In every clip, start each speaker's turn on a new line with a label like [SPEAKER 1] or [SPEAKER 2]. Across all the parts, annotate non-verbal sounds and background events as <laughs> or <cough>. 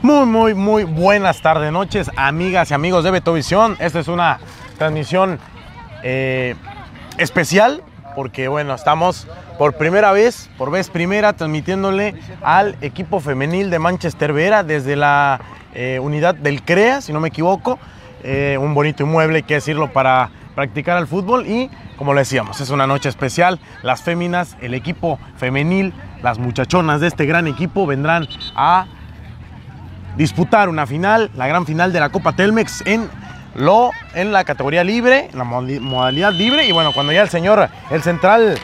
[SPEAKER 1] Muy, muy, muy buenas tardes, noches, amigas y amigos de Betovisión. Esta es una transmisión eh, especial porque, bueno, estamos por primera vez, por vez primera, transmitiéndole al equipo femenil de Manchester Vera desde la eh, unidad del CREA, si no me equivoco. Eh, un bonito inmueble, hay que decirlo, para practicar al fútbol y, como le decíamos, es una noche especial. Las féminas, el equipo femenil, las muchachonas de este gran equipo vendrán a disputar una final, la gran final de la Copa Telmex en lo en la categoría libre, en la modalidad libre y bueno, cuando ya el señor el central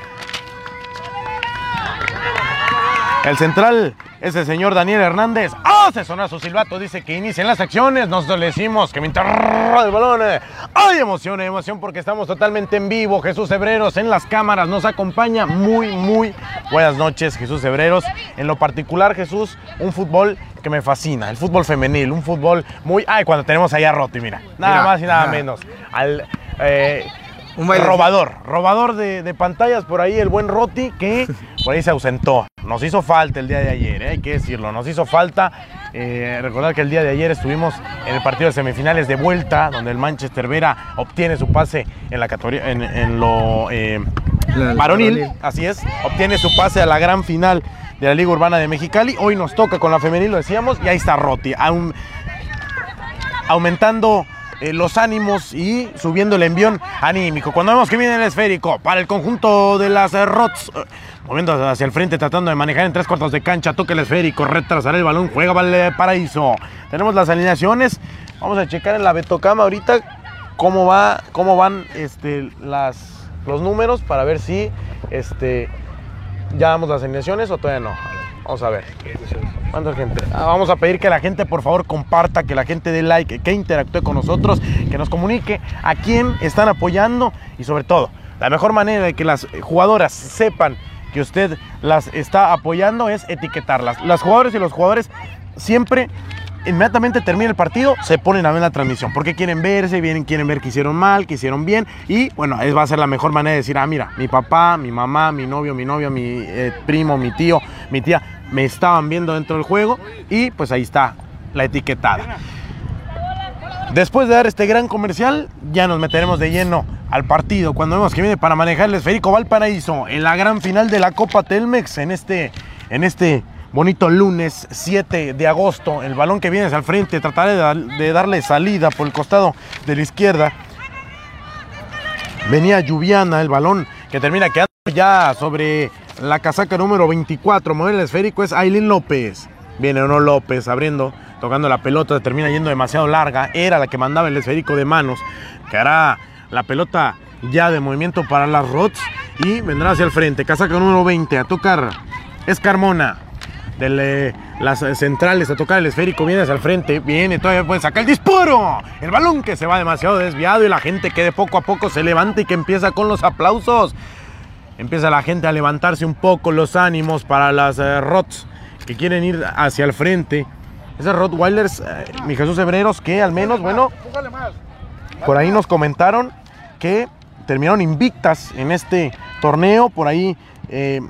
[SPEAKER 1] el central es el señor Daniel Hernández. Se sonó su silbato. Dice que inicien las acciones. Nosotros le decimos que mientras el balón. eh, ¡Ay, emoción, emoción! Porque estamos totalmente en vivo. Jesús Hebreros en las cámaras nos acompaña. Muy, muy buenas noches, Jesús Hebreros. En lo particular, Jesús, un fútbol que me fascina. El fútbol femenil. Un fútbol muy. ¡Ay! Cuando tenemos allá a Roti, mira. Nada
[SPEAKER 2] Mira,
[SPEAKER 1] más y nada menos. Al. eh,
[SPEAKER 2] Un
[SPEAKER 1] robador, robador de, de pantallas por ahí, el buen Roti, que <laughs> por ahí se ausentó. Nos hizo falta el día de ayer, ¿eh? hay que decirlo, nos hizo falta. eh, recordar que el día de ayer estuvimos en el partido de semifinales de vuelta, donde el Manchester Vera obtiene su pase en la categoría, en, en lo eh, varonil. así es, obtiene su pase a la gran final de la Liga Urbana de Mexicali. Hoy nos toca con la femenil, lo decíamos, y ahí está Roti. aún- aumentando eh, los ánimos y subiendo el envión anímico. Cuando vemos que viene el esférico para el conjunto de las eh, Rots, eh, moviendo hacia el frente, tratando de manejar en tres cuartos de cancha, toca el esférico, retrasar el balón, juega Valparaíso. Tenemos las alineaciones, vamos a checar en la Betocama ahorita cómo va, cómo van este, las, los números para ver si este, ya damos las alineaciones o todavía no. Vamos a ver. ¿Cuánta gente? Ah, Vamos a pedir que la gente por favor comparta, que la gente dé like, que interactúe con nosotros, que nos comunique a quién están apoyando y sobre todo, la mejor manera de que las jugadoras sepan que usted las está apoyando es etiquetarlas. Las jugadoras y los jugadores siempre inmediatamente termina el partido, se ponen a ver la transmisión, porque quieren verse, vienen, quieren ver que hicieron mal, que hicieron bien, y bueno, es, va a ser la mejor manera de decir, ah, mira, mi papá, mi mamá, mi novio, mi novio, mi eh, primo, mi tío, mi tía, me estaban viendo dentro del juego, y pues ahí está la etiquetada. Después de dar este gran comercial, ya nos meteremos de lleno al partido. Cuando vemos que viene para manejar el esférico Valparaíso en la gran final de la Copa Telmex en este, en este bonito lunes 7 de agosto. El balón que viene hacia el frente, trataré de, dar- de darle salida por el costado de la izquierda. Venía Lluviana, el balón que termina quedando ya sobre la casaca número 24. Mover el esférico es Aileen López. Viene o no López abriendo, tocando la pelota, termina yendo demasiado larga. Era la que mandaba el esférico de manos. Que hará la pelota ya de movimiento para las Rots. Y vendrá hacia el frente. Casaca número 20 a tocar. Es Carmona. De las eh, centrales a tocar el esférico, viene hacia el frente, viene, todavía puede sacar el disparo. El balón que se va demasiado desviado y la gente que de poco a poco se levanta y que empieza con los aplausos. Empieza la gente a levantarse un poco los ánimos para las eh, Rots que quieren ir hacia el frente. Esas Rottweilers, eh, mi Jesús Hebreros, que al menos, bueno, por ahí nos comentaron que terminaron invictas en este torneo. Por ahí eh,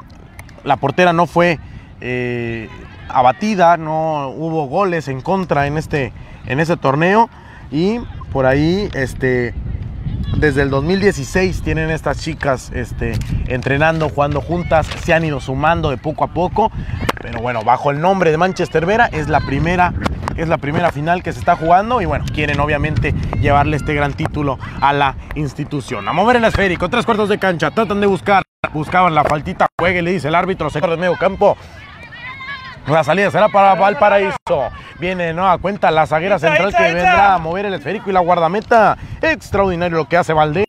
[SPEAKER 1] la portera no fue eh, abatida, no hubo goles en contra en este, en este torneo. Y por ahí, este, desde el 2016 tienen estas chicas este, entrenando, jugando juntas, se han ido sumando de poco a poco, pero bueno, bajo el nombre de Manchester Vera es la primera, es la primera final que se está jugando y bueno, quieren obviamente llevarle este gran título a la institución. A mover el esférico, tres cuartos de cancha, tratan de buscar, buscaban la faltita, juegue, le dice el árbitro, sector de medio campo, la salida será para Valparaíso. Viene de nueva cuenta la zaguera central que vendrá a mover el esférico y la guardameta. Extraordinario lo que hace Valdés.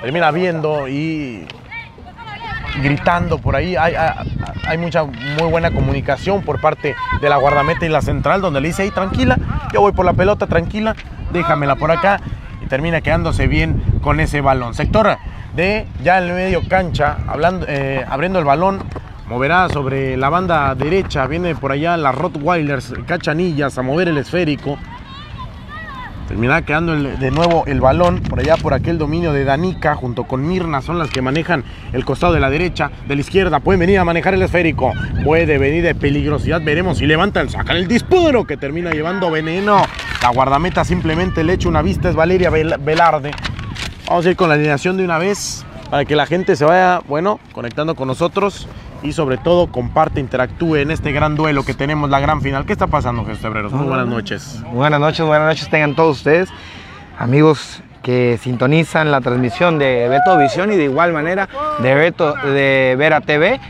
[SPEAKER 1] Termina viendo y gritando por ahí. Hay, hay- hay mucha muy buena comunicación por parte de la guardameta y la central donde le dice, ahí tranquila, yo voy por la pelota tranquila, déjamela por acá. Y termina quedándose bien con ese balón. Sector de ya en el medio cancha, hablando, eh, abriendo el balón, moverá sobre la banda derecha, viene por allá las Rottweilers, Cachanillas a mover el esférico. Terminará quedando de nuevo el balón por allá por aquel dominio de Danica junto con Mirna son las que manejan el costado de la derecha, de la izquierda pueden venir a manejar el esférico, puede venir de peligrosidad, veremos si levanta el sacan el disparo que termina llevando veneno. La guardameta simplemente le echa una vista es Valeria Vel- Velarde. Vamos a ir con la alineación de una vez para que la gente se vaya, bueno, conectando con nosotros y sobre todo comparte, interactúe en este gran duelo que tenemos, la gran final. ¿Qué está pasando, Jesús Hebreros? Muy buenas noches.
[SPEAKER 3] Buenas noches, buenas noches tengan todos ustedes, amigos que sintonizan la transmisión de Beto Visión y de igual manera de Beto de Vera TV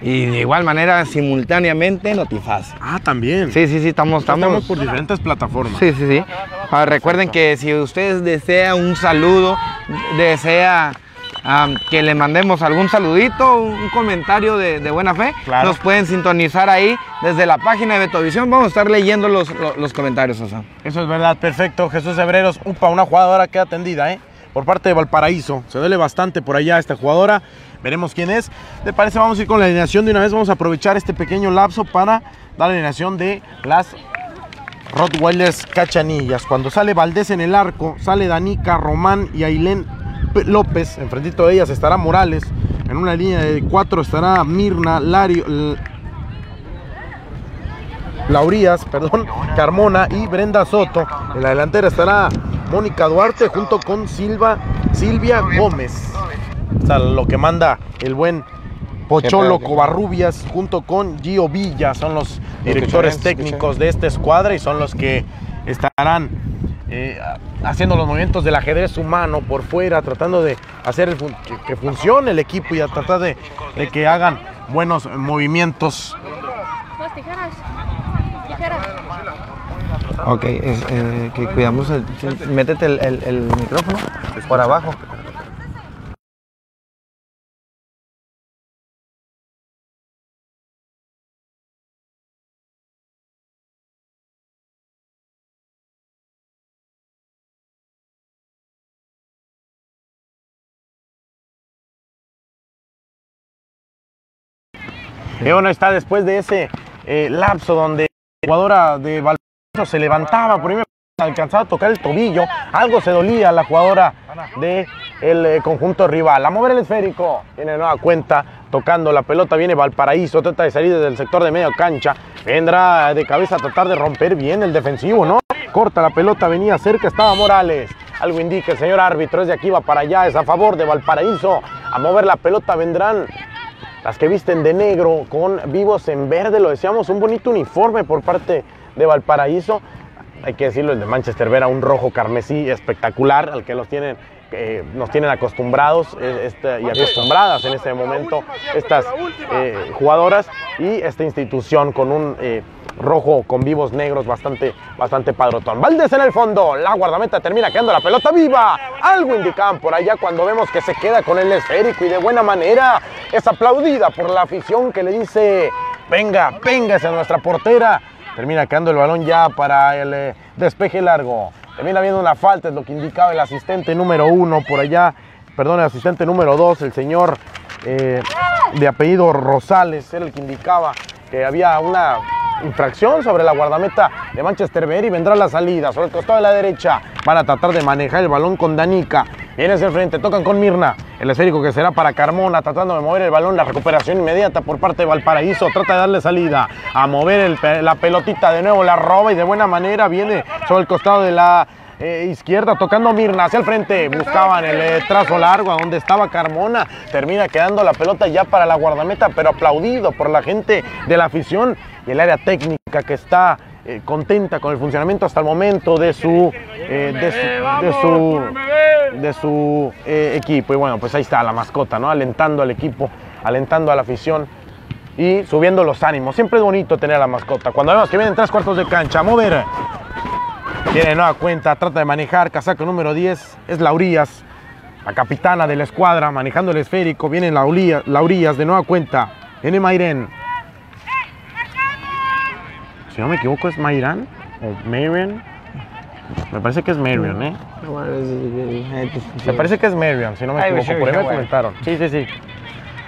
[SPEAKER 3] y de igual manera simultáneamente Notifaz.
[SPEAKER 1] Ah, también.
[SPEAKER 3] Sí, sí, sí, estamos,
[SPEAKER 1] Estamos,
[SPEAKER 3] estamos.
[SPEAKER 1] por diferentes plataformas.
[SPEAKER 3] Sí, sí, sí. Ah, recuerden que si ustedes desean un saludo, desea am, que le mandemos algún saludito, un, comentario de, de buena fe,
[SPEAKER 1] Claro.
[SPEAKER 3] nos pueden sintonizar ahí desde la página de Betovisión. Vamos a estar leyendo los, los, los comentarios, Osa.
[SPEAKER 1] Eso es verdad, perfecto. Jesús Hebreros, upa, una jugadora que atendida, ¿eh? Por parte de Valparaíso. Se duele bastante por allá esta jugadora. Veremos quién es. ¿Te parece? Vamos a ir con la alineación de una vez. Vamos a aprovechar este pequeño lapso para dar la alineación de las Rottweilers Cachanillas. Cuando sale Valdés en el arco, sale Danica, Román y Ailén López. Enfrentito de ellas estará Morales. En una línea de cuatro estará Mirna, Lario, Laurías, perdón, Carmona y Brenda Soto. En la delantera estará Mónica Duarte junto con Silva, Silvia Gómez. O sea, lo que manda el buen Pocholo Covarrubias junto con Gio Villa. Son los directores técnicos de esta escuadra y son los que estarán eh, haciendo los movimientos del ajedrez humano por fuera, tratando de hacer el fun- que, que funcione el equipo y a tratar de, de que hagan buenos movimientos
[SPEAKER 4] Más tijeras. Tijeras.
[SPEAKER 3] Ok, es, eh, que cuidamos, el, métete el, el- el micrófono por abajo.
[SPEAKER 1] Y bueno, está después de ese eh, lapso donde la jugadora de Valparaíso se levantaba, por ahí alcanzaba a tocar el tobillo, algo se dolía a la jugadora del de conjunto rival. A mover el esférico, tiene nueva cuenta, tocando la pelota, viene Valparaíso, trata de salir desde el sector de media cancha, vendrá de cabeza a tratar de romper bien el defensivo, ¿no? Corta la pelota, venía cerca, estaba Morales. Algo indica el señor árbitro, es de aquí va para allá, es a favor de Valparaíso. A mover la pelota vendrán las que visten de negro con vivos en verde, lo decíamos, un bonito uniforme por parte de Valparaíso. Hay que decirlo, el de Manchester Vera, un rojo carmesí espectacular, al que los tienen, eh, nos tienen acostumbrados este, y acostumbradas en este momento estas eh, jugadoras y esta institución con un eh, rojo con vivos negros bastante, bastante padrotón. Valdés en el fondo, la guardameta termina quedando la pelota viva. Algo indicaban por allá cuando vemos que se queda con el esférico y de buena manera es aplaudida por la afición que le dice, venga, véngase a nuestra portera. Termina quedando el balón ya para el eh, despeje largo. Termina habiendo una falta, es lo que indicaba el asistente número uno por allá. Perdón, el asistente número dos, el señor eh, de apellido Rosales, era el que indicaba que había una infracción sobre la guardameta de Manchester Berry. Vendrá la salida sobre el costado de la derecha. Van a tratar de manejar el balón con Danica. Viene hacia el frente, tocan con Mirna. El esférico que será para Carmona, tratando de mover el balón. La recuperación inmediata por parte de Valparaíso. Trata de darle salida a mover la pelotita de nuevo. La roba y de buena manera viene sobre el costado de la eh, izquierda, tocando Mirna hacia el frente. Buscaban el eh, trazo largo a donde estaba Carmona. Termina quedando la pelota ya para la guardameta, pero aplaudido por la gente de la afición y el área técnica que está eh, contenta con el funcionamiento hasta el momento de su, eh, de su, de su, de su, eh, equipo. Y bueno, pues ahí está la mascota, ¿no? Alentando al equipo, alentando a la afición y subiendo los ánimos. Siempre es bonito tener a la mascota. Cuando vemos que vienen tres cuartos de cancha, a mover. Tiene nueva cuenta, trata de manejar, casaco número 10, es Laurías, la capitana de la escuadra, manejando el esférico, viene Laurías, Laurías de nueva cuenta, viene Mayren, si no me equivoco, es Mayran o Marion. Me parece que es Marion, ¿eh? Me parece que es Marion, si no me equivoco. Por ahí me comentaron. Sí, sí, sí.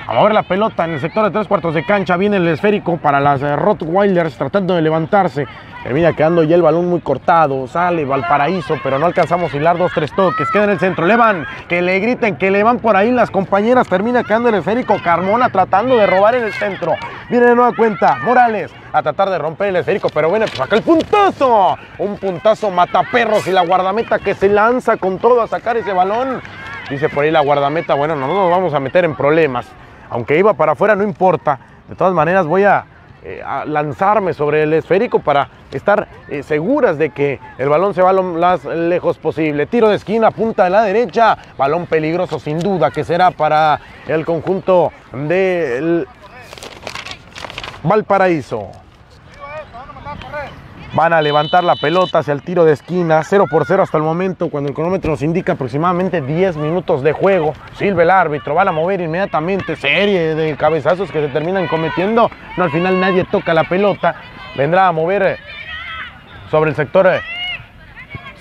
[SPEAKER 1] A mover la pelota en el sector de tres cuartos de cancha. Viene el esférico para las eh, Rottweilers tratando de levantarse. Termina quedando ya el balón muy cortado. Sale Valparaíso, pero no alcanzamos a hilar dos, tres toques. Queda en el centro. Le van, que le griten, que le van por ahí las compañeras. Termina quedando el esférico. Carmona tratando de robar en el centro. Viene de nueva cuenta. Morales a tratar de romper el esférico, pero bueno, pues saca el puntazo. Un puntazo mataperros y la guardameta que se lanza con todo a sacar ese balón. Dice por ahí la guardameta, bueno, no nos vamos a meter en problemas. Aunque iba para afuera, no importa. De todas maneras, voy a, eh, lanzarme sobre el esférico para estar eh, seguras de que el balón se va lo más lejos posible. Tiro de esquina, punta de la derecha. Balón peligroso, sin duda, que será para el conjunto del Valparaíso. Van a levantar la pelota hacia el tiro de esquina, 0 por 0 hasta el momento, cuando el cronómetro nos indica aproximadamente 10 minutos de juego. Silva el árbitro, van a mover inmediatamente, serie de cabezazos que se terminan cometiendo. No, al final nadie toca la pelota. Vendrá a mover eh, sobre el sector eh,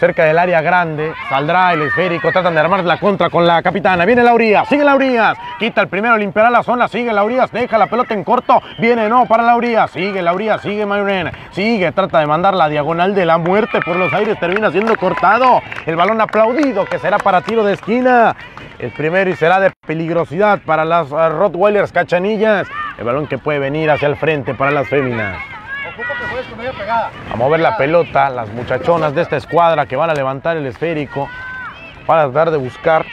[SPEAKER 1] cerca del área grande, saldrá el esférico, tratan de armar la contra con la capitana, viene Laurías, sigue Laurías, quita el primero, limpiará la zona, sigue Laurías, deja la pelota en corto, viene no para Laurías, sigue Laurías, sigue Mayren, sigue, trata de mandar la diagonal de la muerte por los aires, termina siendo cortado, el balón aplaudido que será para tiro de esquina, el primero y será de peligrosidad para las uh, Rottweilers cachanillas, el balón que puede venir hacia el frente para las féminas. A mover la pelota, las muchachonas de esta escuadra que van a levantar el esférico. Van a tratar de buscar.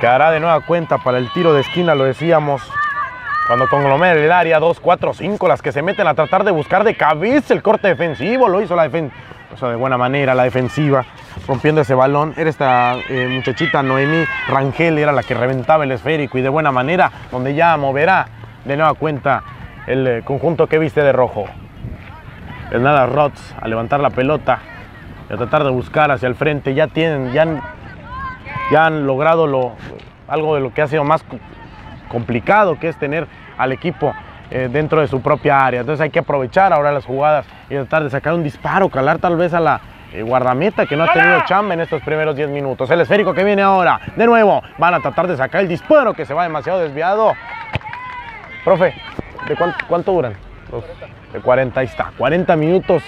[SPEAKER 1] Quedará de nueva cuenta para el tiro de esquina, lo decíamos. Cuando conglomera el área, 2, 4, 5, las que se meten a tratar de buscar de cabeza el corte defensivo. Lo hizo la defensa. De buena manera la defensiva, rompiendo ese balón. Era esta eh, muchachita Noemí Rangel, era la que reventaba el esférico y de buena manera, donde ya moverá de nueva cuenta el eh, conjunto que viste de rojo. Nada Rots a levantar la pelota y a tratar de buscar hacia el frente. Ya tienen, ya han, ya han logrado lo, algo de lo que ha sido más co- complicado, que es tener al equipo eh, dentro de su propia área. Entonces hay que aprovechar ahora las jugadas y tratar de sacar un disparo, calar tal vez a la eh, guardameta que no ha tenido chamba en estos primeros 10 minutos. El esférico que viene ahora, de nuevo, van a tratar de sacar el disparo que se va demasiado desviado. Profe, ¿de cuánto, cuánto duran? Los- de 40, ahí está. 40 minutos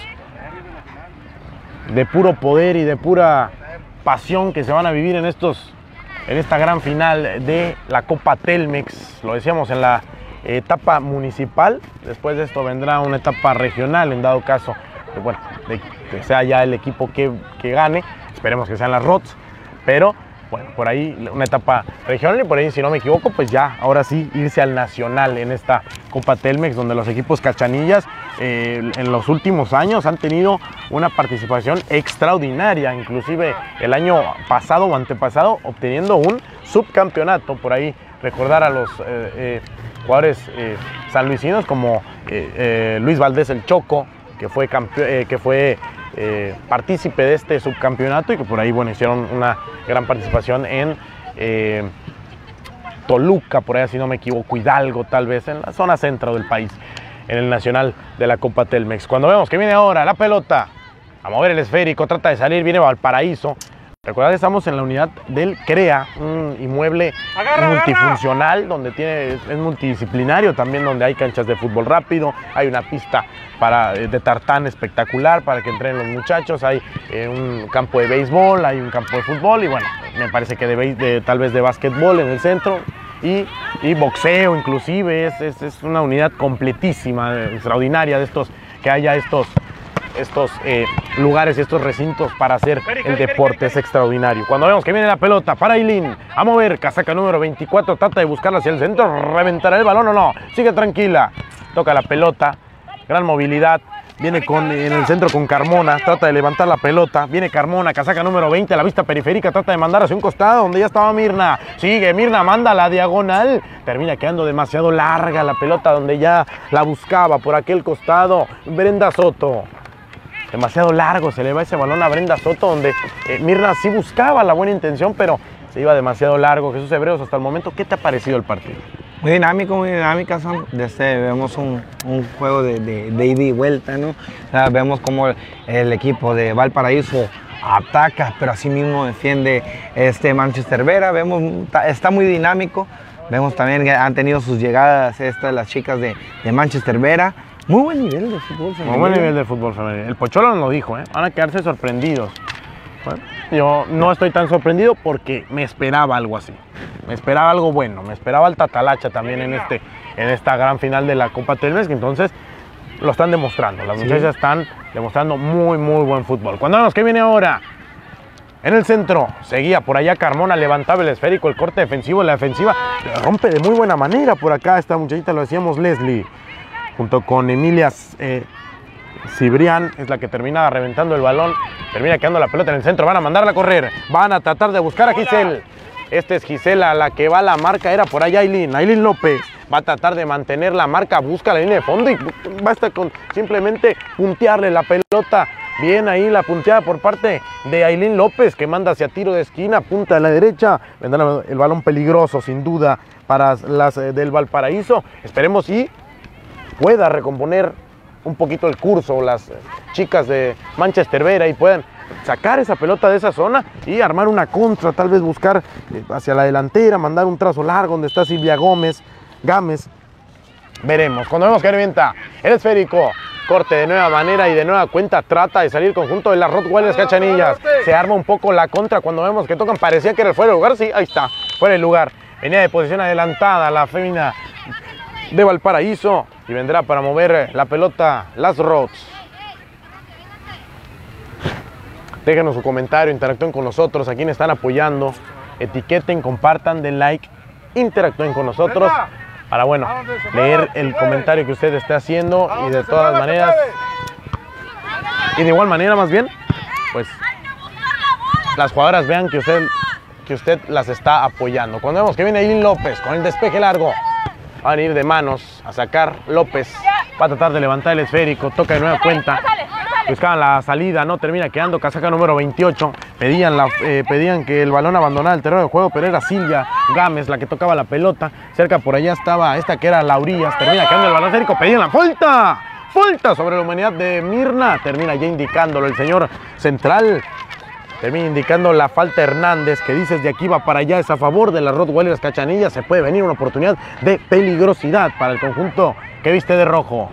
[SPEAKER 1] de puro poder y de pura pasión que se van a vivir en estos en esta gran final de la Copa Telmex. Lo decíamos en la etapa municipal. Después de esto vendrá una etapa regional, en dado caso que, bueno, de que sea ya el equipo que, que gane. Esperemos que sean las ROTS. Pero bueno, por ahí una etapa regional y por ahí, si no me equivoco, pues ya, ahora sí, irse al nacional en esta Copa Telmex, donde los equipos cachanillas eh, en los últimos años han tenido una participación extraordinaria, inclusive el año pasado o antepasado, obteniendo un subcampeonato, por ahí recordar a los eh, eh, jugadores sanluisinos como Luis Valdés el Choco, que fue, que fue eh, partícipe de este subcampeonato y que por ahí bueno, hicieron una gran participación en eh, Toluca, por ahí si no me equivoco, Hidalgo tal vez, en la zona centro del país, en el Nacional de la Copa Telmex. Cuando vemos que viene ahora la pelota, a mover el esférico, trata de salir, viene Valparaíso. Recordad que estamos en la unidad del CREA, un inmueble multifuncional donde tiene, es multidisciplinario también, donde hay canchas de fútbol rápido, hay una pista para, eh, de tartán espectacular para que entrenen los muchachos, hay eh, un campo de béisbol, hay un campo de fútbol y bueno, me parece que de- tal vez de básquetbol en el centro y, y boxeo inclusive, es, es- es una unidad completísima, eh, extraordinaria de estos, que haya estos estos eh, lugares y estos recintos para hacer el deporte es extraordinario. Cuando vemos que viene la pelota para Ailín, a mover, casaca número 24, trata de buscarla hacia el centro, reventará el balón o no, sigue tranquila, toca la pelota, gran movilidad, viene con, en el centro con Carmona, trata de levantar la pelota, viene Carmona, casaca número 20, a la vista periférica, trata de mandar hacia un costado donde ya estaba Mirna, sigue, Mirna manda la diagonal, termina quedando demasiado larga la pelota donde ya la buscaba por aquel costado, Brenda Soto demasiado largo, se le va ese balón a Brenda Soto, donde eh, Mirna sí buscaba la buena intención, pero se iba demasiado largo. Jesús Hebreos, hasta el momento, ¿qué te ha parecido el partido?
[SPEAKER 3] Muy dinámico, muy dinámica, son. Desde, vemos un, juego de, ida y vuelta, ¿no? Vemos como el, equipo de Valparaíso ataca, pero así mismo defiende este Manchester Vera. Vemos, está muy dinámico. Vemos también que han tenido sus llegadas estas, las chicas de Manchester Vera. Muy buen nivel de fútbol.
[SPEAKER 1] Muy
[SPEAKER 3] femenil.
[SPEAKER 1] buen nivel de fútbol femenil. El Pocholo nos lo dijo, ¿eh? van a quedarse sorprendidos. Bueno, yo no estoy tan sorprendido porque me esperaba algo así. Me esperaba algo bueno, me esperaba el Tatalacha también en, este, en esta gran final de la Copa Telmex, entonces lo están demostrando. Las muchachas están demostrando muy, muy buen fútbol. Cuando vemos que viene ahora, en el centro, seguía por allá Carmona, levantaba el esférico, el corte defensivo, la defensiva, rompe de muy buena manera por acá esta muchachita, lo decíamos Leslie, junto con Emilia eh, Cibrián, es la que termina reventando el balón, termina quedando la pelota en el centro, van a mandarla a correr, van a tratar de buscar a Giselle. Este es Gisela, la que va a la marca, era por allá Aileen, Aileen López. Va a tratar de mantener la marca, busca la línea de fondo y basta con simplemente puntearle la pelota. Bien ahí la punteada por parte de Aileen López, que manda hacia tiro de esquina, punta a la derecha. Vendrá el balón peligroso, sin duda, para las eh, del Valparaíso. Esperemos y pueda recomponer un poquito el curso las chicas de Manchester Vera y puedan sacar esa pelota de esa zona y armar una contra, tal vez buscar eh, hacia la delantera, mandar un trazo largo donde está Silvia Gómez, Gámez. Veremos. Cuando vemos que revienta el esférico, corte de nueva manera y de nueva cuenta trata de salir conjunto de las Rottweilers Cachanillas. Se arma un poco la contra cuando vemos que tocan, parecía que era fuera de lugar, sí, ahí está, fuera de lugar. Venía de posición adelantada la fémina de Valparaíso y vendrá para mover la pelota las Rods. Déjenos su comentario, interactúen con nosotros, a quienes están apoyando, etiqueten, compartan, den like, interactúen con nosotros para, bueno, leer el comentario que usted esté haciendo y de todas maneras, y de igual manera más bien, pues las jugadoras vean que usted, que usted las está apoyando. Cuando vemos que viene Aileen López con el despeje largo, van a ir de manos a sacar López, va a tratar de levantar el esférico, toca de nueva cuenta, buscaban la salida, no termina quedando casaca número 28. Pedían, la, eh, pedían que el balón abandonara el terreno de juego, pero era Silvia Gámez la que tocaba la pelota. Cerca por allá estaba esta que era Laurías, termina quedando el balón esférico, pedían la falta. Falta sobre la humanidad de Mirna, termina ya indicándolo el señor central. Termina indicando la falta Hernández, que dices de aquí va para allá, es a favor de las Rottweilers Cachanillas. Se puede venir una oportunidad de peligrosidad para el conjunto que viste de rojo.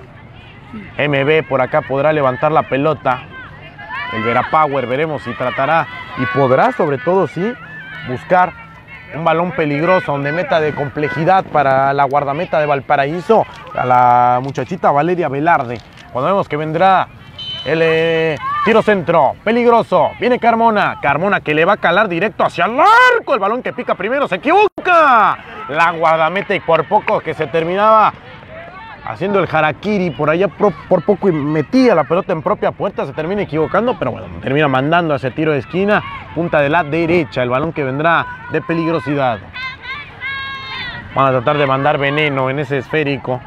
[SPEAKER 1] MB por acá podrá levantar la pelota. El Vera Power, veremos si tratará y podrá, sobre todo, sí, buscar un balón peligroso donde meta de complejidad para la guardameta de Valparaíso, a la muchachita Valeria Velarde. Cuando vemos que vendrá el tiro centro, peligroso, viene Carmona, Carmona que le va a calar directo hacia el arco, el balón que pica primero, se equivoca, la guardameta y por poco que se terminaba haciendo el harakiri por allá por, por, poco y metía la pelota en propia puerta, se termina equivocando, pero bueno, termina mandando ese tiro de esquina, punta de la derecha, el balón que vendrá de peligrosidad. Van a tratar de mandar veneno en ese esférico,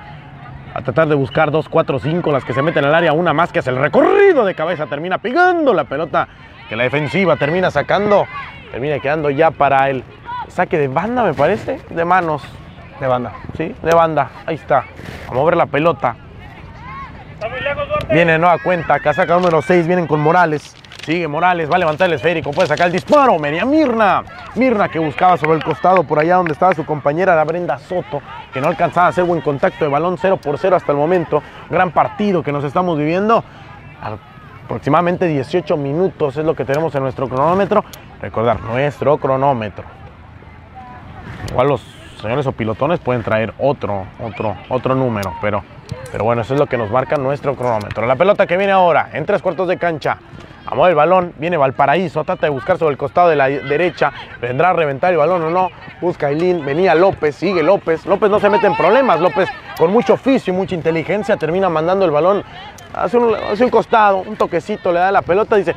[SPEAKER 1] a tratar de buscar 2, 4, 5, las que se meten al área, una más que hace el recorrido de cabeza, termina pegando la pelota que la defensiva termina sacando, termina quedando ya para el saque de banda, me parece, de manos.
[SPEAKER 3] De banda.
[SPEAKER 1] Sí, de banda. Ahí está. A mover la pelota. Viene de nueva cuenta. Casaca número 6. Vienen con Morales. Sigue Morales. Va a levantar el esférico. Puede sacar el disparo. Media Mirna. Mirna que buscaba sobre el costado por allá donde estaba su compañera, la Brenda Soto. Que no alcanzaba a hacer buen contacto de balón 0 por 0 hasta el momento. Gran partido que nos estamos viviendo. Aproximadamente 18 minutos es lo que tenemos en nuestro cronómetro. Recordar, nuestro cronómetro. Igual los señores o pilotones pueden traer otro, otro, otro número, pero, pero bueno, eso es lo que nos marca nuestro cronómetro. La pelota que viene ahora, en tres cuartos de cancha, a mover el balón, viene Valparaíso, trata de buscar sobre el costado de la derecha, vendrá a reventar el balón o no, busca Ailín, venía López, sigue López, López no se mete en problemas, López con mucho oficio y mucha inteligencia termina mandando el balón hacia un, hacia un costado, un toquecito, le da la pelota, dice,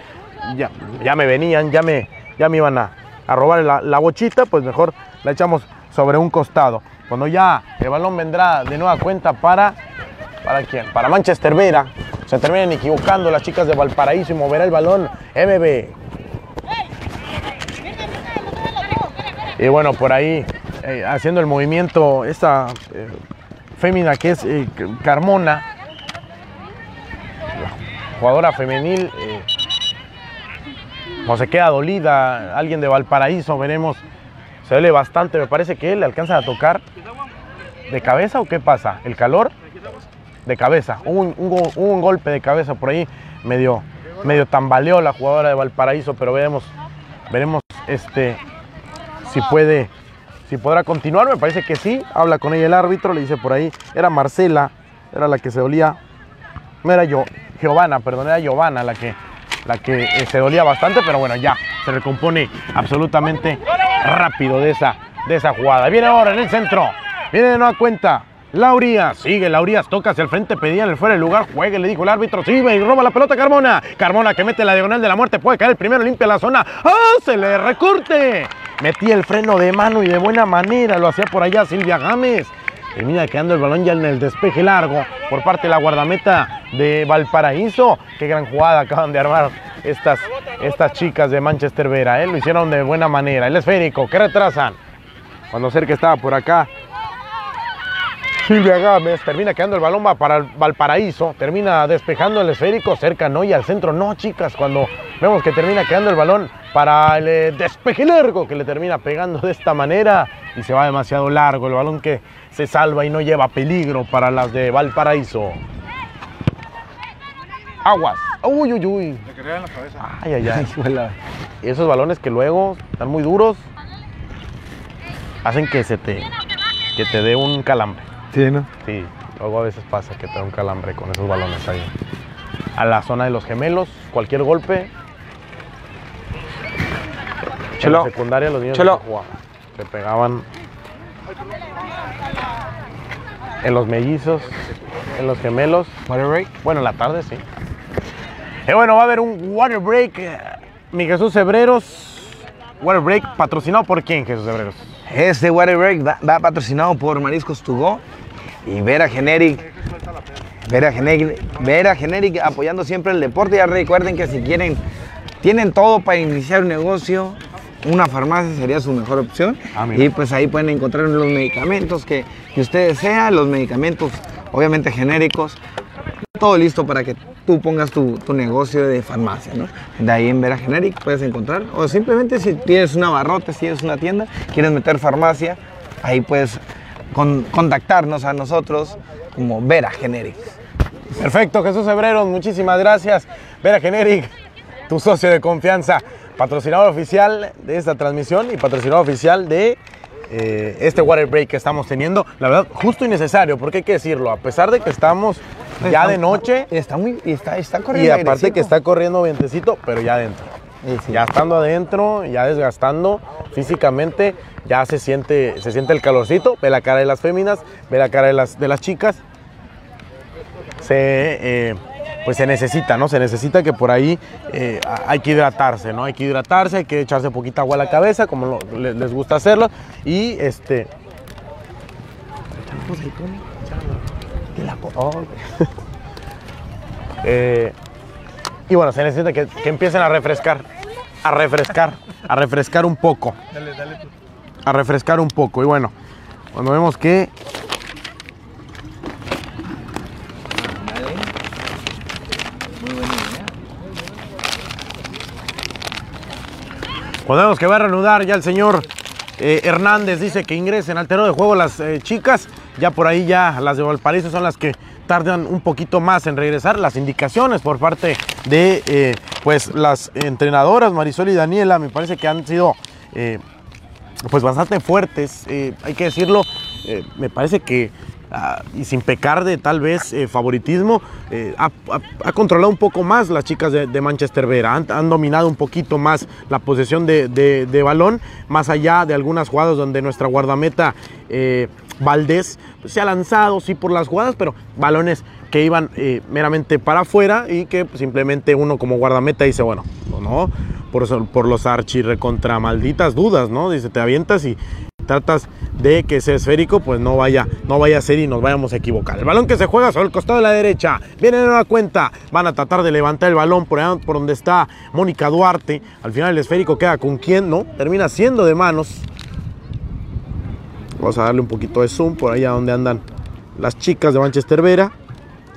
[SPEAKER 1] ya, ya me venían, ya me, ya me iban a, a robar la, la bochita, pues mejor la echamos sobre un costado. Cuando ya el balón vendrá de nueva cuenta para, ¿para quién? Para Manchester Vera. Se terminan equivocando las chicas de Valparaíso y moverá el balón MB. Y bueno, por ahí eh, haciendo el movimiento esta eh, fémina que es eh, Carmona, jugadora femenil, o se queda dolida alguien de Valparaíso, veremos se duele bastante, me parece que le alcanza a tocar de cabeza o qué pasa, el calor de cabeza, un, un golpe de cabeza por ahí, medio, medio tambaleó la jugadora de Valparaíso, pero veremos, veremos este, si puede, si podrá continuar, me parece que sí, habla con ella el árbitro, le dice por ahí, era Marcela, era la que se dolía, no era yo, Giovanna, perdón, era Giovanna la que, la que eh, se dolía bastante, pero bueno, ya se recompone absolutamente rápido de esa, de esa jugada. Viene ahora en el centro, viene de nueva cuenta. Laurías, sigue Laurías, toca hacia el frente, pedían el fuera del lugar, juegue, le dijo el árbitro, sigue y roba la pelota Carmona. Carmona que mete la diagonal de la muerte, puede caer el primero, limpia la zona. ¡Ah! Se le recorte. Metía el freno de mano y de buena manera, lo hacía por allá Silvia Gámez. Termina quedando el balón ya en el despeje largo por parte de la guardameta de Valparaíso. Qué gran jugada acaban de armar estas, estas chicas de Manchester Vera. ¿eh? Lo hicieron de buena manera. El esférico, que retrasan. Cuando cerca estaba por acá. Silvia Gámez termina quedando el balón para el Valparaíso, termina despejando el esférico cerca, no y al centro, no chicas, cuando vemos que termina quedando el balón para el eh, despeje largo que le termina pegando de esta manera y se va demasiado largo, el balón que se salva y no lleva peligro para las de Valparaíso. Aguas, uy, uy, uy.
[SPEAKER 5] Le quería en la cabeza.
[SPEAKER 1] Ay, ay, ay. <laughs> Y esos balones que luego están muy duros hacen que se te, que te dé un calambre.
[SPEAKER 3] Sí, ¿no?
[SPEAKER 1] Sí, luego a veces pasa que te da un calambre con esos balones ahí. A la zona de los gemelos, cualquier golpe. En
[SPEAKER 3] Chelo.
[SPEAKER 1] la secundaria los niños
[SPEAKER 3] Chelo.
[SPEAKER 1] se pegaban en los mellizos, en los gemelos.
[SPEAKER 3] Water break.
[SPEAKER 1] Bueno, en la tarde sí. Y bueno, va a haber un water break. eh, Mi Jesús Hebreros. Water break patrocinado por quién, Jesús Hebreros?
[SPEAKER 3] Este water break va, va patrocinado por Mariscos Tugó y Vera Generic. Vera Generic, Vera Generic apoyando siempre el deporte. Ya recuerden que si quieren, tienen todo para iniciar un negocio. Una farmacia sería su mejor opción.
[SPEAKER 1] Ah,
[SPEAKER 3] y pues ahí pueden encontrar los medicamentos que, que ustedes desean, los medicamentos obviamente genéricos, todo listo para que tú pongas tu, tu negocio de farmacia, ¿no? De ahí en Vera Generic puedes encontrar, o simplemente si tienes una barrota, si tienes una tienda, quieres meter farmacia, ahí puedes con- contactarnos a nosotros como Vera Generic.
[SPEAKER 1] Perfecto, Jesús Hebreros, muchísimas gracias. Vera Generic, tu socio de confianza, patrocinador oficial de esta transmisión y patrocinador oficial de eh, este water break que estamos teniendo. La verdad, justo y necesario, porque hay que decirlo, a pesar de que estamos ya
[SPEAKER 3] Está-
[SPEAKER 1] de noche
[SPEAKER 3] Está muy, está, está
[SPEAKER 1] y
[SPEAKER 3] corriendo
[SPEAKER 1] aparte que está corriendo vientecito, pero ya adentro.
[SPEAKER 3] Sí, sí.
[SPEAKER 1] Ya estando adentro, ya desgastando físicamente, ya se siente, se siente el calorcito. Ve la cara de las féminas, ve la cara de las, de las chicas. Se, eh, pues se necesita, ¿no? Se necesita que por ahí eh, hay que hidratarse, ¿no? Hay que hidratarse, hay que echarse poquita agua a la cabeza, como lo- le- les gusta hacerlo. Y este. <laughs> Eh, y bueno, se necesita que, que empiecen a refrescar, a refrescar, a refrescar un poco. A refrescar un poco. Y bueno, cuando vemos que... Cuando vemos que va a reanudar ya el señor eh, Hernández dice que ingresen al terreno de juego las eh, chicas. Ya por ahí ya las de Valparaíso son las que tardan un poquito más en regresar. Las indicaciones por parte de eh, pues las entrenadoras Marisol y Daniela me parece que han sido eh, pues bastante fuertes, eh, hay que decirlo, me parece que, ah, y sin pecar de tal vez favoritismo, ha, controlado un poco más las chicas de, Manchester Vera, han, dominado un poquito más la posesión de, de- de balón, más allá de algunas jugadas donde nuestra guardameta Valdés pues, se ha lanzado, sí, por las jugadas, pero balones que iban eh, meramente para afuera y que pues, simplemente uno como guardameta dice, bueno, pues, no, por, eso- por los archi recontra malditas dudas, ¿no? Dice, te avientas y tratas de que ese esférico pues no vaya, no vaya a ser y nos vayamos a equivocar. El balón que se juega sobre el costado de la derecha, viene de nueva cuenta, van a tratar de levantar el balón por, por donde está Mónica Duarte, al final el esférico queda con quién, ¿no? Termina siendo de manos, Vamos a darle un poquito de zoom por allá donde andan las chicas de Manchester Vera.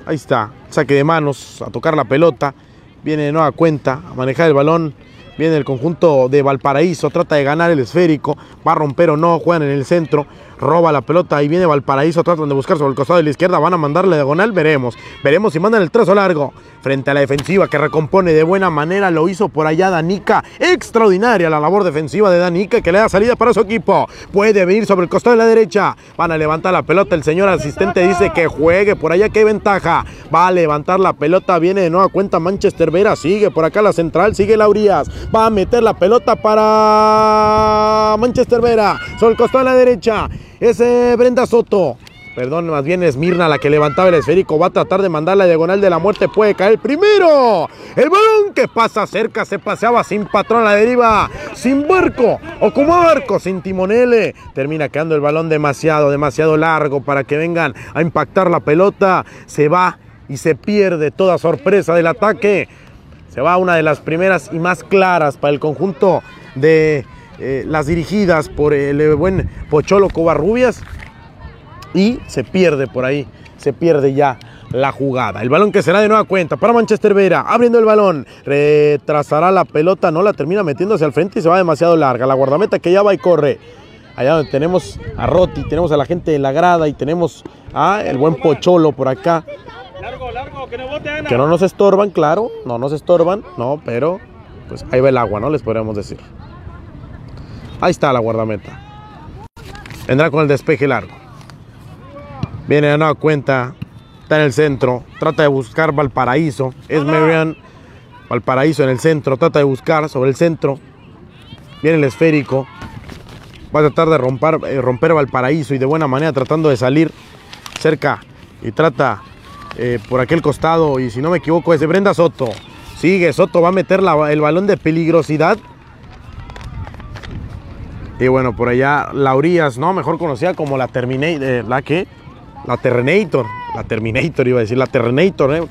[SPEAKER 1] Ahí está, saque de manos, a tocar la pelota. Viene de nueva cuenta, a manejar el balón. Viene el conjunto de Valparaíso, trata de ganar el esférico. Va a romper o no, juegan en el centro. Roba la pelota, ahí viene Valparaíso, tratan de buscar sobre el costado de la izquierda. Van a mandarle diagonal, veremos. Veremos si mandan el trazo largo. Frente a la defensiva que recompone de buena manera, lo hizo por allá Danica. Extraordinaria la labor defensiva de Danica que le da salida para su equipo. Puede venir sobre el costado de la derecha. Van a levantar la pelota. El señor asistente dice que juegue por allá, que ventaja. Va a levantar la pelota. Viene de nueva cuenta Manchester Vera. Sigue por acá la central. Sigue Laurías. Va a meter la pelota para Manchester Vera. Sobre el costado de la derecha. Ese Brenda Soto. Perdón, más bien es Mirna la que levantaba el esférico. Va a tratar de mandar la diagonal de la muerte. Puede caer primero. El balón que pasa cerca se paseaba sin patrón a la deriva. Sin barco. O como barco, sin timonele. Termina quedando el balón demasiado, demasiado largo para que vengan a impactar la pelota. Se va y se pierde toda sorpresa del ataque. Se va una de las primeras y más claras para el conjunto de eh, las dirigidas por el buen Pocholo Covarrubias y se pierde por ahí, se pierde ya la jugada. El balón que será de nueva cuenta para Manchester Vera, abriendo el balón, retrasará la pelota, no la termina metiendo hacia el frente y se va demasiado larga. La guardameta que ya va y corre. Allá donde tenemos a Roti, tenemos a la gente de la grada y tenemos a el buen Pocholo por acá. Que no nos estorban, claro, no nos estorban, no, pero pues ahí va el agua, ¿no? Les podríamos decir. Ahí está la guardameta. Vendrá con el despeje largo. Viene de nueva cuenta. Está en el centro. Trata de buscar Valparaíso. Es Marian Valparaíso en el centro. Trata de buscar sobre el centro. Viene el esférico. Va a tratar de romper, eh, romper Valparaíso y de buena manera tratando de salir cerca. Y trata eh, por aquel costado. Y si no me equivoco es de Brenda Soto. Sigue Soto. Va a meter la- el balón de peligrosidad. Y bueno, por allá Laurías, ¿no? Mejor conocida como la Terminator. ¿La qué? La Terrenator. La Terminator iba a decir. La Terrenator, ¿eh?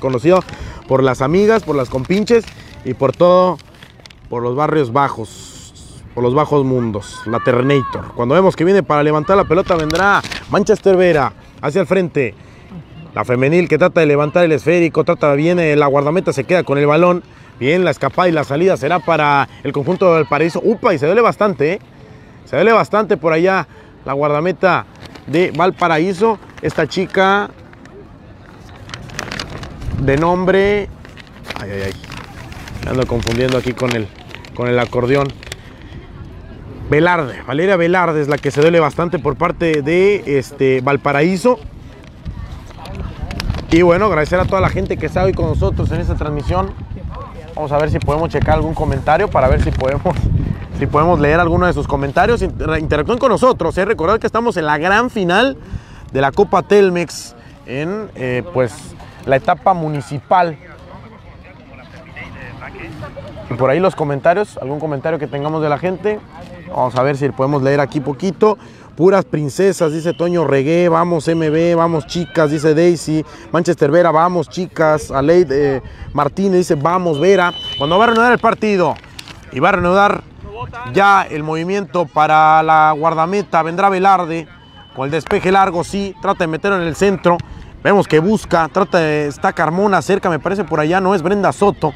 [SPEAKER 1] Por las amigas, por las compinches y por todo, por los barrios bajos. Por los bajos mundos. La Terrenator. Cuando vemos que viene para levantar la pelota vendrá Manchester Vera hacia el frente. La femenil que trata de levantar el esférico, trata bien, eh, la guardameta se queda con el balón. Bien, la escapada y la salida será para el conjunto del paraíso. Upa, y se duele bastante, ¿eh? Se duele bastante por allá la guardameta de Valparaíso. Esta chica de nombre. Ay, ay, ay. Me ando confundiendo aquí con el, con el acordeón. Velarde, Valeria Velarde es la que se duele bastante por parte de este, Valparaíso. Y bueno, agradecer a toda la gente que está hoy con nosotros en esta transmisión. Vamos a ver si podemos checar algún comentario para ver si podemos, si podemos leer alguno de sus comentarios. Inter- Interactúen con nosotros. ¿eh? Recordad que estamos en la gran final de la Copa Telmex en eh, pues, la etapa municipal. Y por ahí los comentarios, algún comentario que tengamos de la gente. Vamos a ver si podemos leer aquí poquito. Puras princesas, dice Toño Regué, vamos MB, vamos chicas, dice Daisy. Manchester Vera, vamos chicas. Aleid eh, Martínez dice, vamos Vera. Cuando va a reanudar el partido y va a reanudar ya el movimiento para la guardameta, vendrá Velarde con el despeje largo, sí, trata de meterlo en el centro. Vemos que busca, trata de, está Carmona cerca, me parece por allá, no es Brenda Soto.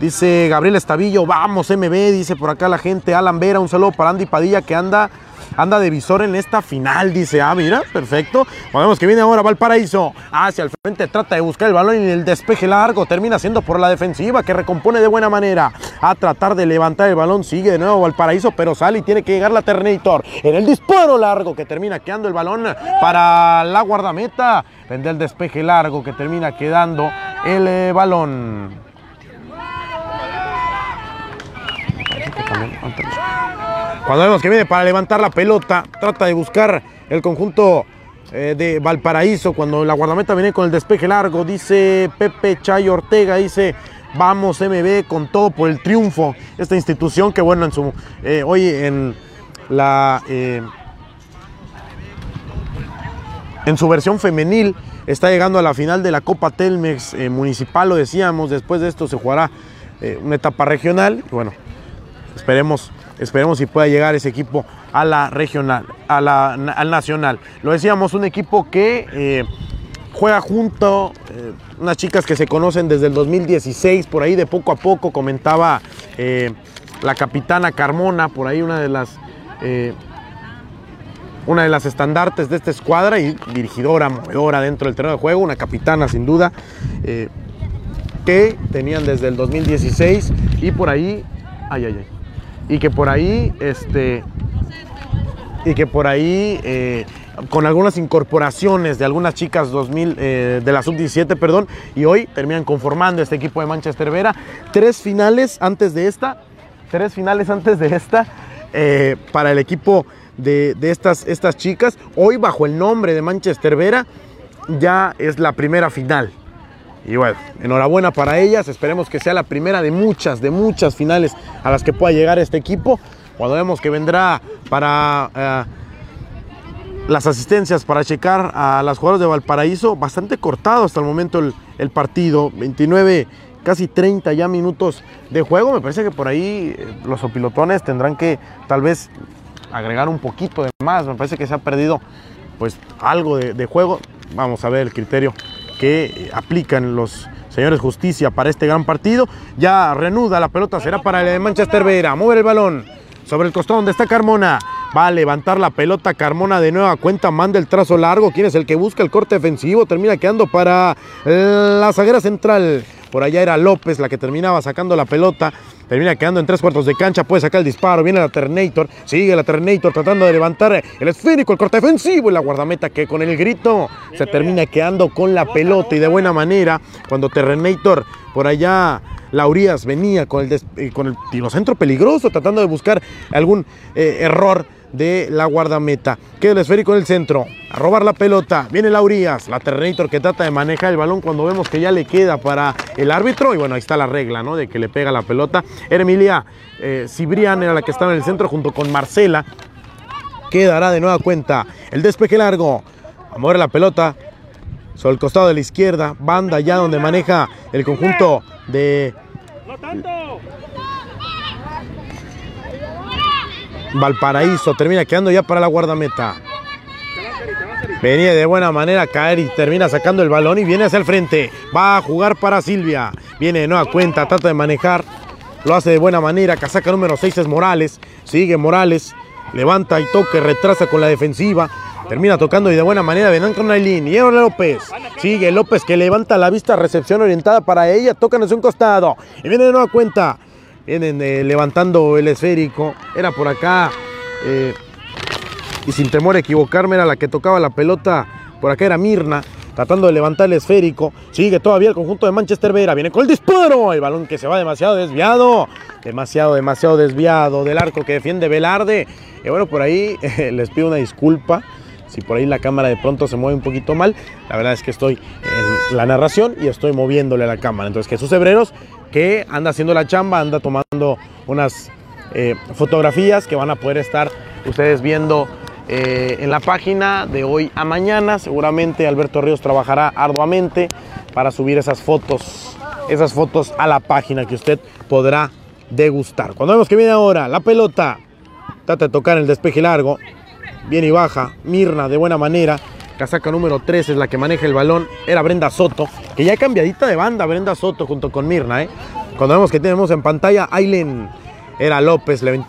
[SPEAKER 1] Dice Gabriel Estavillo, vamos MB, dice por acá la gente, Alan Vera, un saludo para Andy Padilla que anda, anda de visor en esta final, dice, ah, mira, perfecto. Vemos que viene ahora Valparaíso, hacia el frente, trata de buscar el balón y el despeje largo, termina siendo por la defensiva que recompone de buena manera. A tratar de levantar el balón, sigue de nuevo Valparaíso, pero sale y tiene que llegar la Terminator. En el disparo largo que termina quedando el balón para la guardameta. Vendrá el despeje largo que termina quedando el eh, balón. Cuando vemos que viene para levantar la pelota, trata de buscar el conjunto eh, de Valparaíso. Cuando la guardameta viene con el despeje largo, dice Pepe Chay Ortega, dice vamos MB con todo por el triunfo. Esta institución que bueno, en su, eh, hoy en la... eh, en su versión femenil está llegando a la final de la Copa Telmex eh, Municipal, lo decíamos, después de esto se jugará una etapa regional bueno, esperemos, esperemos si pueda llegar ese equipo a la regional, a la, al nacional. Lo decíamos, un equipo que eh, juega junto, eh, unas chicas que se conocen desde el 2016, por ahí de poco a poco comentaba eh, la capitana Carmona, por ahí una de las... una de las estandartes de esta escuadra y dirigidora, movedora dentro del terreno de juego, una capitana sin duda, que tenían desde el 2016 y por ahí, ay, ay, ay, y que por ahí, este, y que por ahí, eh, con algunas incorporaciones de algunas chicas 2000, eh, de la sub-17, perdón, y hoy terminan conformando este equipo de Manchester Vera. Tres finales antes de esta, tres finales antes de esta, eh, para el equipo de, de estas, estas chicas. Hoy bajo el nombre de Manchester Vera ya es la primera final. Y bueno, enhorabuena para ellas. Esperemos que sea la primera de muchas, de muchas finales a las que pueda llegar este equipo. Cuando vemos que vendrá para eh, las asistencias para checar a las jugadoras de Valparaíso, bastante cortado hasta el momento el, partido. 29, casi 30 ya minutos de juego. Me parece que por ahí eh, los opilotones tendrán que tal vez agregar un poquito de más. Me parece que se ha perdido pues algo de juego. Vamos a ver el criterio que eh, aplican los señores justicia para este gran partido. Ya reanuda la pelota, será para el de Manchester Vera. Mover el balón sobre el costado donde está Carmona. Va a levantar la pelota Carmona de nueva cuenta, manda el trazo largo. ¿Quién es el que busca el corte defensivo? Termina quedando para la zaguera central. Por allá era López la que terminaba sacando la pelota. Termina quedando en tres cuartos de cancha. Puede sacar el disparo. Viene la Terminator. Sigue la Terminator tratando de levantar el esférico, el corte defensivo. Y la guardameta que con el grito se termina quedando con la pelota. Y de buena manera, cuando Terminator por allá Laurías venía con el, eh, con el peligroso, tratando de buscar algún eh, error de la guardameta. Queda el esférico en el centro, a robar la pelota. Viene Laurías, la Terminator que trata de manejar el balón cuando vemos que ya le queda para el árbitro. Y bueno, ahí está la regla, ¿no? De que le pega la pelota. Era Emilia eh, era la que estaba en el centro junto con Marcela. Quedará de nueva cuenta el despeje largo. A mover la pelota sobre el costado de la izquierda, banda ya donde maneja el conjunto de Valparaíso, termina quedando ya para la guardameta. Venía de buena manera a caer y termina sacando el balón y viene hacia el frente. Va a jugar para Silvia. Viene de nueva cuenta, trata de manejar. Lo hace de buena manera. Casaca número 6 es Morales. Sigue Morales. Levanta y toque, retrasa con la defensiva. Termina tocando y de buena manera Venan con Ailín. Y ahora López. Sigue López que levanta la vista. Recepción orientada para ella. Tocan hacia un costado. Y viene de nueva cuenta. Vienen eh, levantando el esférico. Era por acá. eh, y sin temor a equivocarme era la que tocaba la pelota. Por acá era Mirna. Tratando de levantar el esférico. Sigue todavía el conjunto de Manchester Vera. Viene con el disparo. El balón que se va demasiado desviado. Demasiado, demasiado desviado del arco que defiende Velarde. Y bueno, por ahí <laughs> les pido una disculpa. Si por ahí la cámara de pronto se mueve un poquito mal, la verdad es que estoy en la narración y estoy moviéndole a la cámara. Entonces Jesús Hebreros, que anda haciendo la chamba, anda tomando unas eh, fotografías que van a poder estar ustedes viendo eh, en la página de hoy a mañana. Seguramente Alberto Ríos trabajará arduamente para subir esas fotos, esas fotos a la página que usted podrá degustar. Cuando vemos que viene ahora la pelota, trata de tocar el despeje largo, viene y baja, Mirna de buena manera, casaca número 3 es la que maneja el balón, era Brenda Soto, que ya cambiadita de banda Brenda Soto junto con Mirna, ¿eh? Cuando vemos que tenemos en pantalla Ailen, era López, le-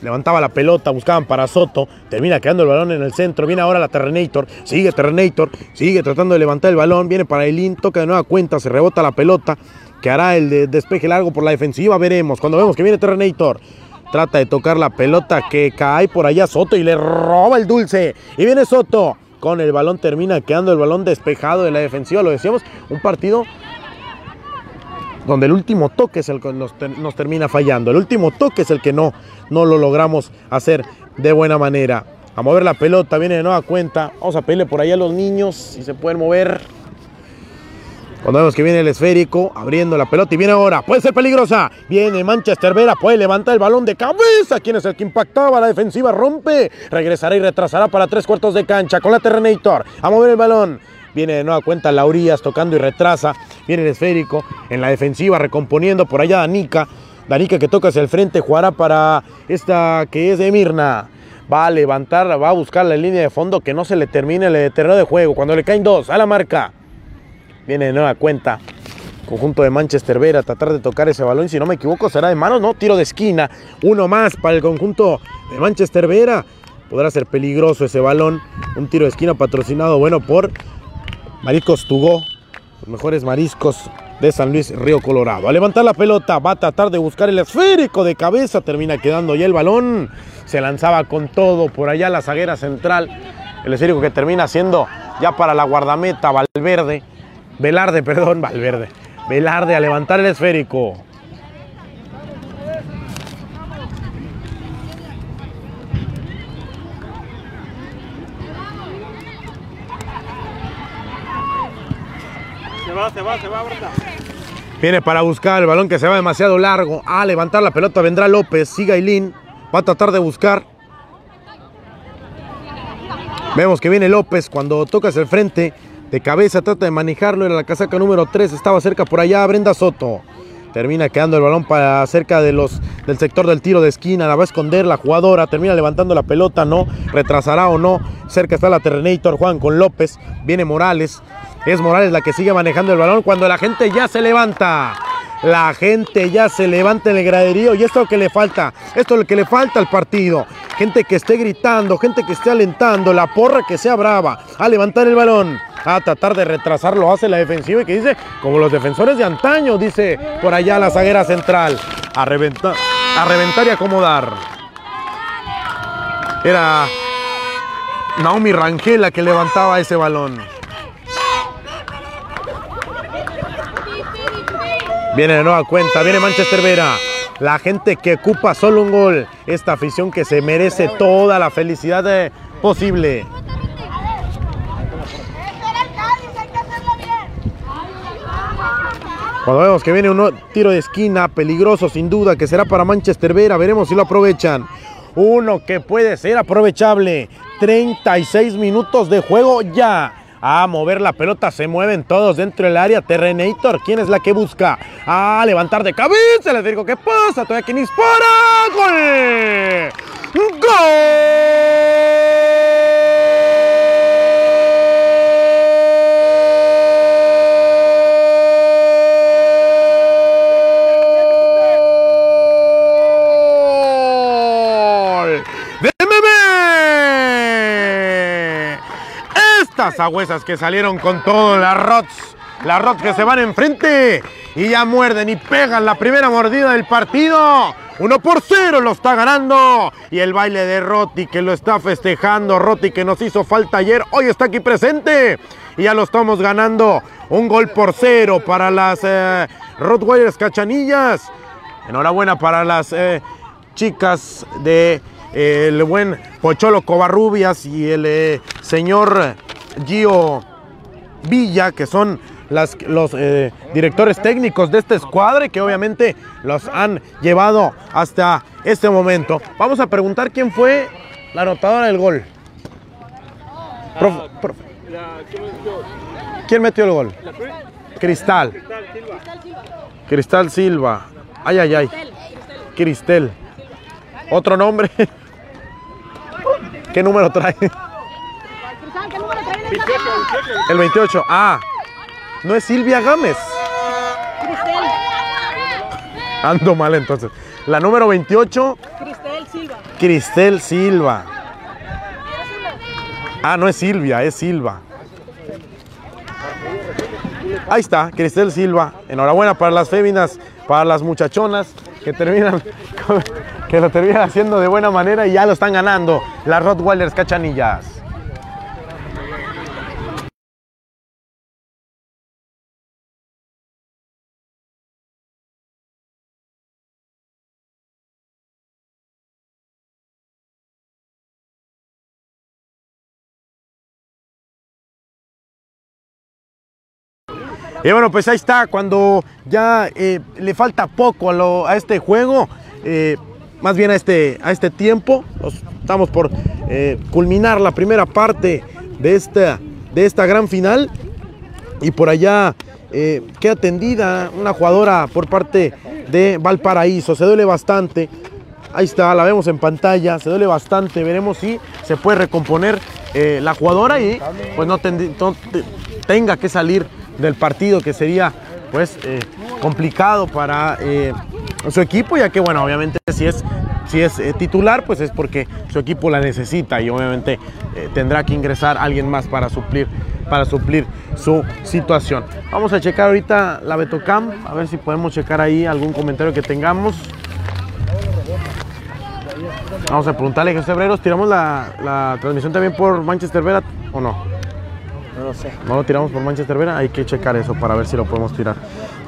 [SPEAKER 1] levantaba la pelota, buscaban para Soto, termina quedando el balón en el centro, viene ahora la Terrenator, sigue Terrenator, sigue tratando de levantar el balón, viene para Aileen, toca de nueva cuenta, se rebota la pelota, que hará el de- despeje largo por la defensiva, veremos, cuando vemos que viene Terrenator, trata de tocar la pelota que cae por allá Soto y le roba el dulce, y viene Soto, con el balón termina quedando el balón despejado de la defensiva, lo decíamos, un partido donde el último toque es el que nos, nos termina fallando. El último toque es el que no, no lo logramos hacer de buena manera. A mover la pelota, viene de nueva cuenta. Vamos a pedirle por ahí a los niños si se pueden mover. Cuando vemos que viene el esférico, abriendo la pelota y viene ahora, puede ser peligrosa. Viene Manchester Vera, puede levantar el balón de cabeza. ¿Quién es el que impactaba? La defensiva rompe. Regresará y retrasará para tres cuartos de cancha con la Terrenator. A mover el balón. Viene de nueva cuenta Laurías tocando y retrasa. Viene el esférico en la defensiva recomponiendo por allá Danica. Danica que toca hacia el frente jugará para esta que es de Mirna. Va a levantar, va a buscar la línea de fondo que no se le termine el terreno de juego. Cuando le caen dos a la marca. Viene de nueva cuenta. Conjunto de Manchester Vera tratar de tocar ese balón. Si no me equivoco, será de manos, no, tiro de esquina. Uno más para el conjunto de Manchester Vera. Podrá ser peligroso ese balón. Un tiro de esquina patrocinado, bueno, por Mariscos Tugó, los mejores mariscos de San Luis Río Colorado. A levantar la pelota, va a tratar de buscar el esférico de cabeza, termina quedando ya el balón. Se lanzaba con todo por allá la zaguera central. El esférico que termina siendo ya para la guardameta Valverde. Velarde, perdón, Valverde. Velarde a levantar el esférico.
[SPEAKER 5] Se va, se va, se va, Brenda.
[SPEAKER 1] Viene para buscar el balón que se va demasiado largo. A levantar la pelota vendrá López. Sigue Ailín. Va a tratar de buscar. Vemos que viene López cuando tocas el frente. De cabeza trata de manejarlo. Era la casaca número 3. Estaba cerca por allá Brenda Soto. Termina quedando el balón para cerca de los, del sector del tiro de esquina. La va a esconder la jugadora. Termina levantando la pelota. No. Retrasará o no. Cerca está la Terrenator. Juan con López. Viene Morales. Es Morales la que sigue manejando el balón cuando la gente ya se levanta. La gente ya se levanta en el graderío y esto es lo que le falta. Esto es lo que le falta al partido. Gente que esté gritando, gente que esté alentando, la porra que sea brava. A levantar el balón. A tratar de retrasarlo hace la defensiva y que dice, como los defensores de antaño, dice por allá la zaguera central. A reventar, a reventar y acomodar. Era Naomi Rangel la que levantaba ese balón. Viene de nueva cuenta, viene Manchester Vera. La gente que ocupa solo un gol. Esta afición que se merece toda la felicidad eh, posible. Cuando vemos que viene un tiro de esquina peligroso sin duda que será para Manchester Vera, veremos si lo aprovechan. Uno que puede ser aprovechable. 36 minutos de juego ya. A mover la pelota, se mueven todos dentro del área. Terrenator, ¿quién es la que busca? A levantar de cabeza. Les digo, ¿qué pasa? Todavía quien dispara. ¡Gol! Estas agüesas que salieron con todo, las Rots, las Rots que se van enfrente y ya muerden y pegan la primera mordida del partido. Uno por cero lo está ganando. Y el baile de Roti que lo está festejando. Roti que nos hizo falta ayer, hoy está aquí presente. Y ya lo estamos ganando. Un gol por cero para las eh, Rottweilers Cachanillas. Enhorabuena para las eh, chicas de eh, buen Pocholo Covarrubias y el eh, señor Gio Villa, que son las- los eh, directores técnicos de esta escuadra y que obviamente los han llevado hasta este momento. Vamos a preguntar quién fue la anotadora del gol. ¿Quién metió el gol? Cristal.
[SPEAKER 5] Cristal Silva.
[SPEAKER 1] Cristal Silva. Ay, ay, ay. Cristel. Otro nombre. <laughs> ¿Qué número trae?
[SPEAKER 4] ¿qué número trae
[SPEAKER 5] 28, 28.
[SPEAKER 1] El 28. Ah, no es Silvia Gámez.
[SPEAKER 4] Cristel.
[SPEAKER 1] Ando mal entonces. La número 28,
[SPEAKER 4] Cristel Silva.
[SPEAKER 1] Cristel Silva. Ah, no es Silvia, es Silva. Ahí está, Cristel Silva. Enhorabuena para las féminas, para las muchachonas que terminan, <laughs> que lo terminan haciendo de buena manera y ya lo están ganando las Rottweilers Cachanillas. Y bueno, pues ahí está, cuando ya eh, le falta poco a, este juego, eh, más bien a este, a este tiempo, estamos por eh, culminar la primera parte de esta, de esta gran final. Y por allá queda atendida una jugadora por parte de Valparaíso, se duele bastante. Ahí está, la vemos en pantalla, se duele bastante, veremos si se puede recomponer la jugadora y pues no, tenga que salir del partido que sería pues eh, complicado para eh, su equipo, ya que bueno, obviamente si es, si es eh, titular pues es porque su equipo la necesita y obviamente tendrá que ingresar alguien más para suplir, para suplir su situación. Vamos a checar ahorita la Betocam, a ver si podemos checar ahí algún comentario que tengamos. Vamos a preguntarle José Hebreros, ¿tiramos la, la transmisión también por Manchester Vera o no?
[SPEAKER 2] No lo sé.
[SPEAKER 1] No lo tiramos por Manchester Vera, hay que checar eso para ver si lo podemos tirar.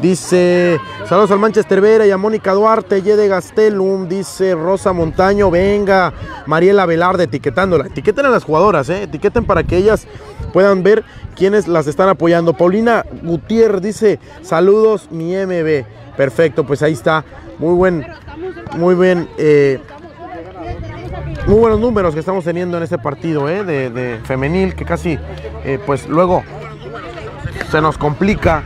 [SPEAKER 1] Dice, saludos al Manchester Vera y a Mónica Duarte, Yede Gastelum, dice Rosa Montaño, venga, Mariela Velarde etiquetándola. Etiqueten a las jugadoras, eh, etiqueten para que ellas puedan ver quiénes las están apoyando. Paulina Gutiérrez dice, saludos mi MB. Perfecto, pues ahí está. Muy buen, muy bien. eh, muy buenos números que estamos teniendo en este partido ¿eh? de, femenil, que casi, eh, pues luego se nos complica,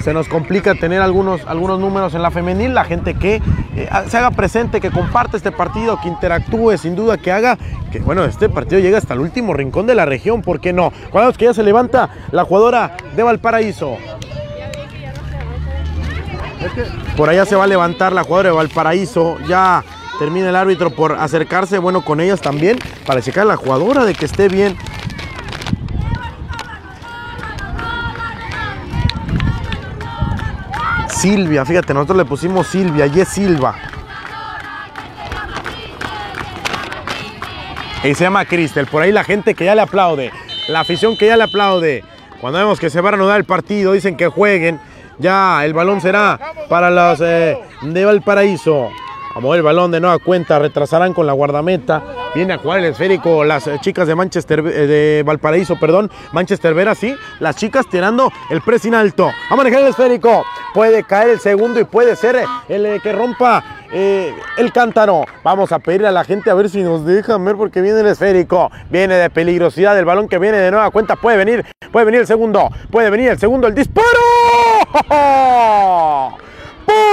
[SPEAKER 1] se nos complica tener algunos, algunos números en la femenil, la gente que eh, se haga presente, que comparte este partido, que interactúe, sin duda que haga, que bueno, este partido llega hasta el último rincón de la región, ¿por qué no? Cuando que ya se levanta la jugadora de Valparaíso. Por allá se va a levantar la jugadora de Valparaíso. Ya termina el árbitro por acercarse, bueno, con ellas también, para checar a la jugadora de que esté bien. Silvia, fíjate, nosotros le pusimos Silvia y es Silva. Y se llama Cristel. Por ahí la gente que ya le aplaude, la afición que ya le aplaude. Cuando vemos que se va a reanudar el partido, dicen que jueguen. Ya el balón será para los eh, de Valparaíso. A mover el balón de nueva cuenta, retrasarán con la guardameta. Viene a jugar el esférico las eh, chicas de Manchester, eh, de Valparaíso, perdón, Manchester Vera, sí. Las chicas tirando el pressing alto. A manejar el esférico. Puede caer el segundo y puede ser el eh, que rompa el cántaro. Vamos a pedirle a la gente a ver si nos dejan ver porque viene el esférico. Viene de peligrosidad el balón que viene de nueva cuenta. Puede venir, puede venir el segundo. Puede venir el segundo, el disparo.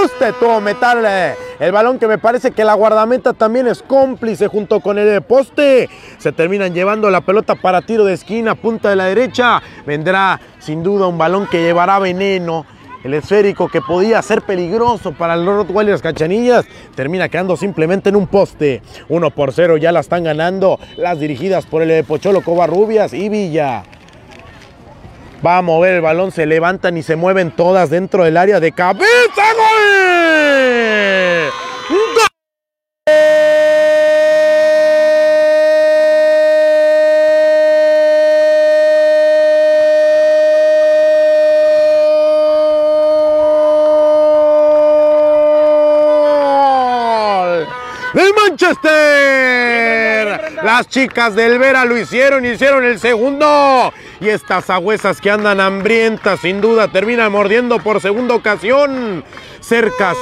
[SPEAKER 1] Puste todo metal. eh. El balón que me parece que la guardameta también es cómplice junto con el poste. Se terminan llevando la pelota para tiro de esquina, punta de la derecha. Vendrá sin duda un balón que llevará veneno. El esférico que podía ser peligroso para los Rottweilers Cachanillas termina quedando simplemente en un poste. 1 por 0 ya la están ganando las dirigidas por el Pocholo Covarrubias y Villa. Va a mover el balón, se levantan y se mueven todas dentro del área de cabeza. ¡Gol! ¡Gol! ¡Gol! ¡Del Manchester! Las chicas del Vera lo hicieron, hicieron el segundo. Y estas agüesas que andan hambrientas, sin duda, terminan mordiendo por segunda ocasión. Cercas,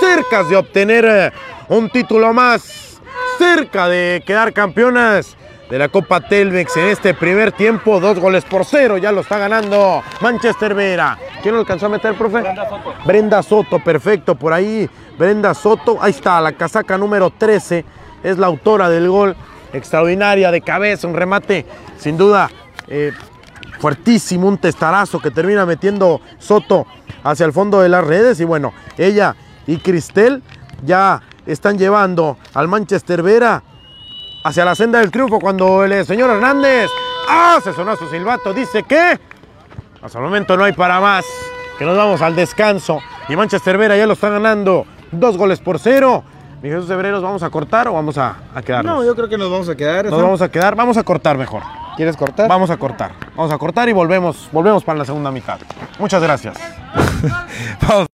[SPEAKER 1] cercas de obtener eh, un título más. Cerca de quedar campeonas de la Copa Telmex en este primer tiempo. Dos goles por cero, ya lo está ganando Manchester Vera. ¿Quién lo alcanzó a meter, profe? Brenda Soto. Brenda Soto, perfecto, por ahí. Brenda Soto, ahí está, la casaca número 13. Es la autora del gol. Extraordinaria de cabeza, un remate sin duda eh, fuertísimo, un testarazo que termina metiendo Soto hacia el fondo de las redes. Y bueno, ella y Cristel ya están llevando al Manchester Vera hacia la senda del triunfo cuando el señor Hernández ¡ah! se sonó su silbato. Dice que hasta el momento no hay para más. Que nos vamos al descanso. Y Manchester Vera ya lo está ganando. Dos goles por cero. Mi Jesús Hebreros, ¿vamos a cortar o vamos a, a quedarnos?
[SPEAKER 2] No, yo creo que nos vamos a quedar.
[SPEAKER 1] Nos vamos a quedar, vamos a cortar mejor.
[SPEAKER 2] ¿Quieres cortar?
[SPEAKER 1] Vamos a cortar. Vamos a cortar y volvemos, volvemos para la segunda mitad. Muchas gracias. <laughs> <laughs>
[SPEAKER 2] Vamos.